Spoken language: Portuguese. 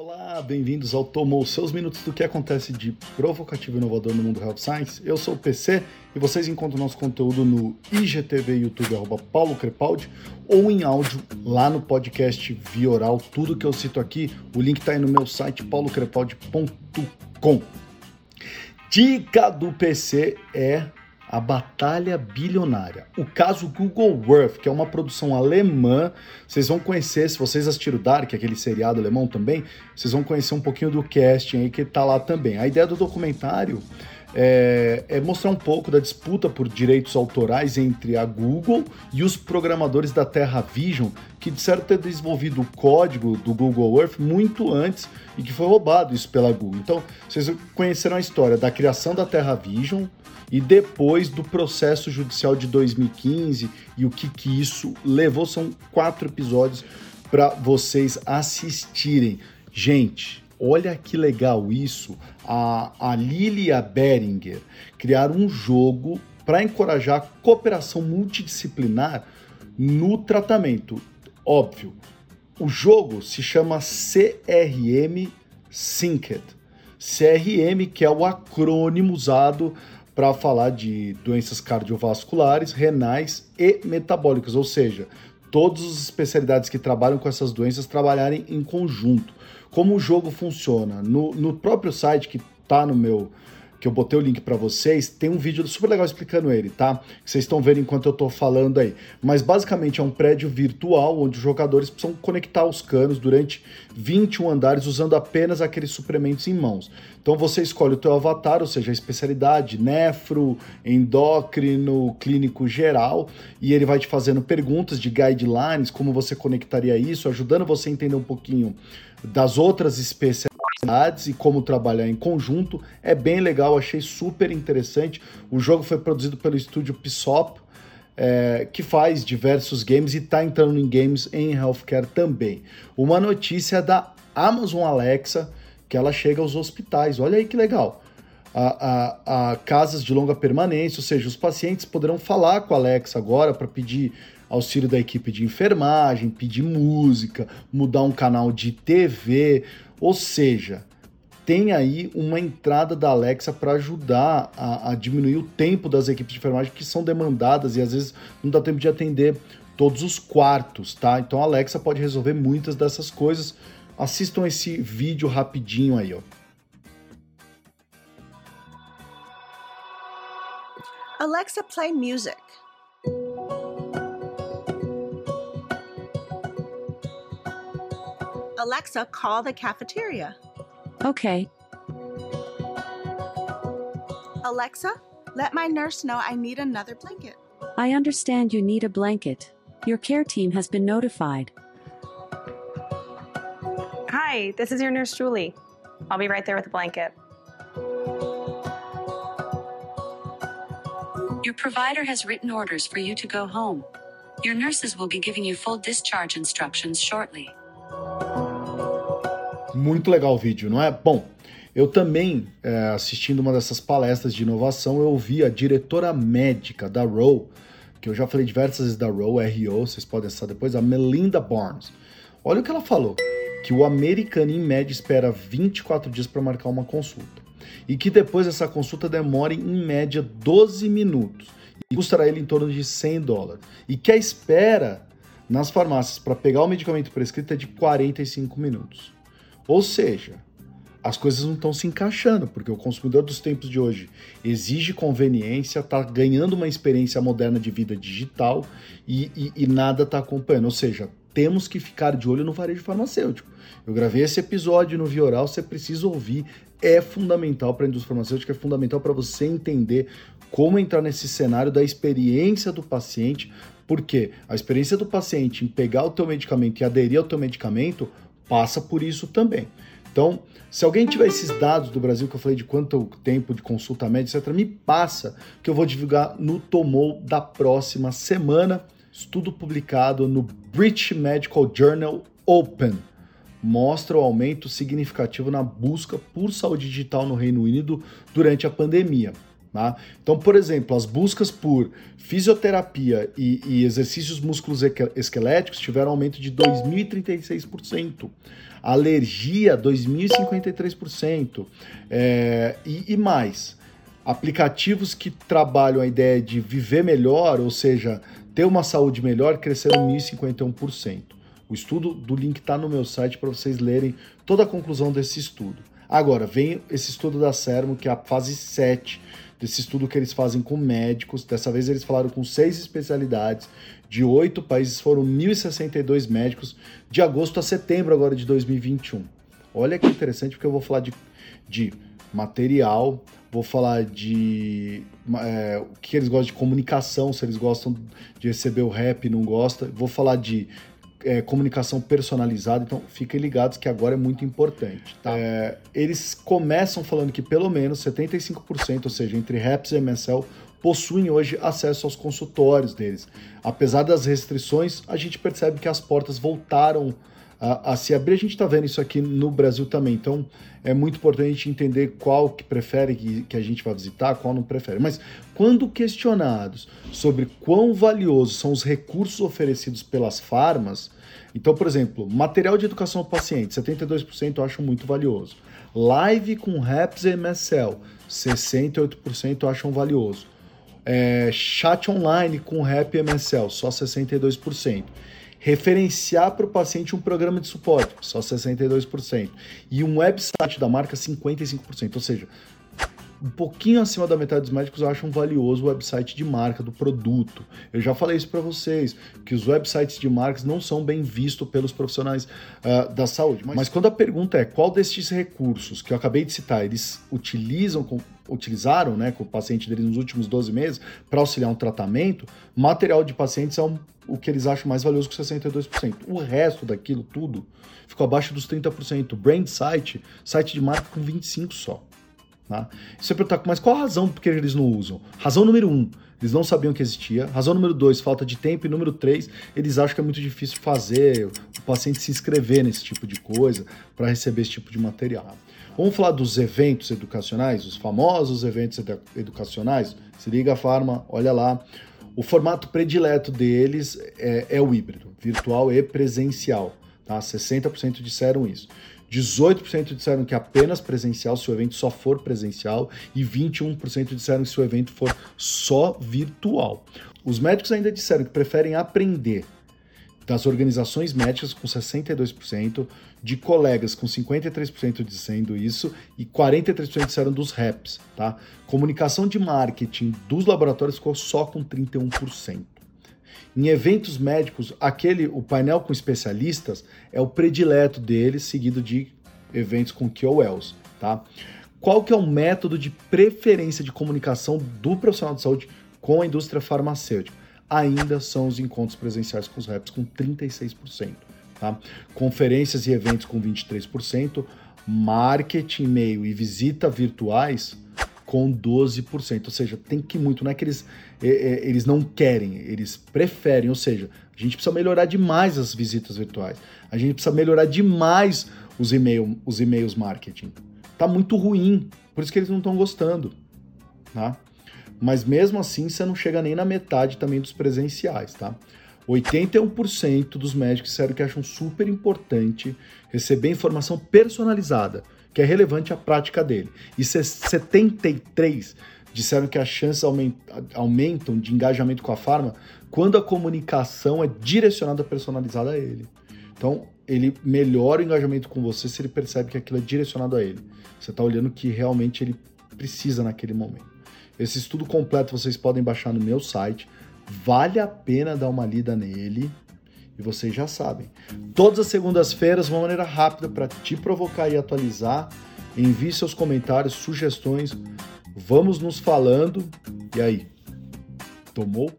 Olá, bem-vindos ao Tomou, seus minutos do que acontece de provocativo e inovador no mundo Health Science. Eu sou o PC e vocês encontram nosso conteúdo no IGTV YouTube, arroba Paulo Crepaldi, ou em áudio lá no podcast via oral. Tudo que eu cito aqui, o link está aí no meu site paulocrepaldi.com. Dica do PC é a Batalha Bilionária. O caso Google Earth, que é uma produção alemã, vocês vão conhecer, se vocês assistiram Dark, aquele seriado alemão também, vocês vão conhecer um pouquinho do casting aí que tá lá também. A ideia do documentário é, é, mostrar um pouco da disputa por direitos autorais entre a Google e os programadores da Terra Vision, que disseram ter desenvolvido o código do Google Earth muito antes e que foi roubado isso pela Google. Então, vocês conheceram a história da criação da Terra Vision, e depois do processo judicial de 2015 e o que, que isso levou. São quatro episódios para vocês assistirem. Gente, olha que legal isso. A, a Lili e a Beringer criaram um jogo para encorajar a cooperação multidisciplinar no tratamento. Óbvio, o jogo se chama CRM Synced. CRM, que é o acrônimo usado para falar de doenças cardiovasculares, renais e metabólicas, ou seja, todas as especialidades que trabalham com essas doenças trabalharem em conjunto. Como o jogo funciona? No, no próprio site que está no meu que eu botei o link para vocês, tem um vídeo super legal explicando ele, tá? Que vocês estão vendo enquanto eu tô falando aí. Mas basicamente é um prédio virtual onde os jogadores precisam conectar os canos durante 21 andares usando apenas aqueles suprimentos em mãos. Então você escolhe o teu avatar, ou seja, a especialidade, nefro, endócrino, clínico geral, e ele vai te fazendo perguntas de guidelines, como você conectaria isso, ajudando você a entender um pouquinho das outras especialidades e como trabalhar em conjunto. É bem legal, achei super interessante. O jogo foi produzido pelo estúdio Psop, é, que faz diversos games e está entrando em games em healthcare também. Uma notícia da Amazon Alexa, que ela chega aos hospitais. Olha aí que legal. A, a, a casas de longa permanência, ou seja, os pacientes poderão falar com a Alexa agora para pedir auxílio da equipe de enfermagem, pedir música, mudar um canal de TV, ou seja, tem aí uma entrada da Alexa para ajudar a, a, diminuir o tempo das equipes de enfermagem que são demandadas e às vezes não dá tempo de atender todos os quartos, tá? Então a Alexa pode resolver muitas dessas coisas. Assistam esse vídeo rapidinho aí, ó. Alexa, play music. Alexa, call the cafeteria. Okay. Alexa, let my nurse know I need another blanket. I understand you need a blanket. Your care team has been notified. Hi, this is your nurse Julie. I'll be right there with a blanket. Your provider has written orders for you to go home. Your nurses will be giving you full discharge instructions shortly. Muito legal o vídeo, não é? Bom, eu também, é, assistindo uma dessas palestras de inovação, eu ouvi a diretora médica da Row, que eu já falei diversas vezes da Row, RO, vocês podem acessar depois, a Melinda Barnes. Olha o que ela falou, que o americano em média espera 24 dias para marcar uma consulta. E que depois essa consulta demore em média 12 minutos e custará ele em torno de 100 dólares. E que a espera nas farmácias para pegar o medicamento prescrito é de 45 minutos. Ou seja, as coisas não estão se encaixando, porque o consumidor dos tempos de hoje exige conveniência, está ganhando uma experiência moderna de vida digital e, e, e nada está acompanhando. Ou seja, temos que ficar de olho no varejo farmacêutico. Eu gravei esse episódio no Vioral, você precisa ouvir, é fundamental para a indústria farmacêutica, é fundamental para você entender como entrar nesse cenário da experiência do paciente, porque a experiência do paciente em pegar o teu medicamento e aderir ao teu medicamento passa por isso também. Então, se alguém tiver esses dados do Brasil que eu falei de quanto tempo de consulta média, etc., me passa que eu vou divulgar no Tomou da próxima semana. Estudo publicado no British Medical Journal Open mostra o aumento significativo na busca por saúde digital no Reino Unido durante a pandemia. Tá? Então, por exemplo, as buscas por fisioterapia e, e exercícios músculos esqueléticos tiveram aumento de 2.036%. Alergia, 2.053%. É, e, e mais, aplicativos que trabalham a ideia de viver melhor, ou seja, ter uma saúde melhor, cresceram 1.051%. O estudo do link está no meu site para vocês lerem toda a conclusão desse estudo. Agora, vem esse estudo da Sermo, que é a fase 7 desse estudo que eles fazem com médicos. Dessa vez eles falaram com seis especialidades de oito países, foram 1.062 médicos de agosto a setembro agora de 2021. Olha que interessante, porque eu vou falar de, de material, vou falar de é, o que eles gostam de comunicação, se eles gostam de receber o rap, não gosta. Vou falar de é, comunicação personalizada, então fiquem ligados que agora é muito importante. Tá? É, eles começam falando que pelo menos 75%, ou seja, entre REPS e MSL, possuem hoje acesso aos consultórios deles. Apesar das restrições, a gente percebe que as portas voltaram a, a se abrir. A gente está vendo isso aqui no Brasil também, então é muito importante a gente entender qual que prefere que, que a gente vai visitar, qual não prefere. Mas quando questionados sobre quão valiosos são os recursos oferecidos pelas farmas, então, por exemplo, material de educação ao paciente, 72% eu acho muito valioso. Live com RAPS e MSL, 68% acham valioso. É, chat online com RAP e MSL, só 62% referenciar para o paciente um programa de suporte, só 62%, e um website da marca, 55%. Ou seja, um pouquinho acima da metade dos médicos acham valioso o website de marca do produto. Eu já falei isso para vocês, que os websites de marcas não são bem vistos pelos profissionais uh, da saúde. Mas, mas, quando a pergunta é qual destes recursos que eu acabei de citar, eles utilizam com, utilizaram né, com o paciente deles nos últimos 12 meses para auxiliar um tratamento, material de pacientes é um, o que eles acham mais valioso com 62%. O resto daquilo tudo ficou abaixo dos 30%. Brand site, site de marca com 25% só. Tá? Você perguntar, mas qual a razão por que eles não usam? Razão número um, eles não sabiam que existia. Razão número dois, falta de tempo. E número três, eles acham que é muito difícil fazer o paciente se inscrever nesse tipo de coisa para receber esse tipo de material. Vamos falar dos eventos educacionais, os famosos eventos educacionais. Se liga Farma, olha lá. O formato predileto deles é, é o híbrido, virtual e presencial. Tá? 60% disseram isso. 18% disseram que apenas presencial se o evento só for presencial e 21% disseram que se o evento for só virtual. Os médicos ainda disseram que preferem aprender das organizações médicas com 62%, de colegas com 53% dizendo isso e 43% disseram dos reps, tá? Comunicação de marketing dos laboratórios ficou só com 31%. Em eventos médicos, aquele o painel com especialistas é o predileto deles, seguido de eventos com KOLs, tá? Qual que é o método de preferência de comunicação do profissional de saúde com a indústria farmacêutica? Ainda são os encontros presenciais com os reps com 36%, tá? Conferências e eventos com 23%, marketing, e-mail e visita virtuais com 12%. Ou seja, tem que muito, não é que eles, é, é, eles não querem, eles preferem. Ou seja, a gente precisa melhorar demais as visitas virtuais. A gente precisa melhorar demais os, e-mail, os e-mails marketing. Tá muito ruim, por isso que eles não estão gostando. Tá? Mas mesmo assim, você não chega nem na metade também dos presenciais, tá? 81% dos médicos disseram que acham super importante receber informação personalizada que é relevante à prática dele. E 73 disseram que as chances aumentam de engajamento com a farma quando a comunicação é direcionada, personalizada a ele. Então, ele melhora o engajamento com você se ele percebe que aquilo é direcionado a ele. Você está olhando que realmente ele precisa naquele momento. Esse estudo completo vocês podem baixar no meu site. Vale a pena dar uma lida nele. E vocês já sabem. Todas as segundas-feiras, uma maneira rápida para te provocar e atualizar. Envie seus comentários, sugestões. Vamos nos falando. E aí? Tomou?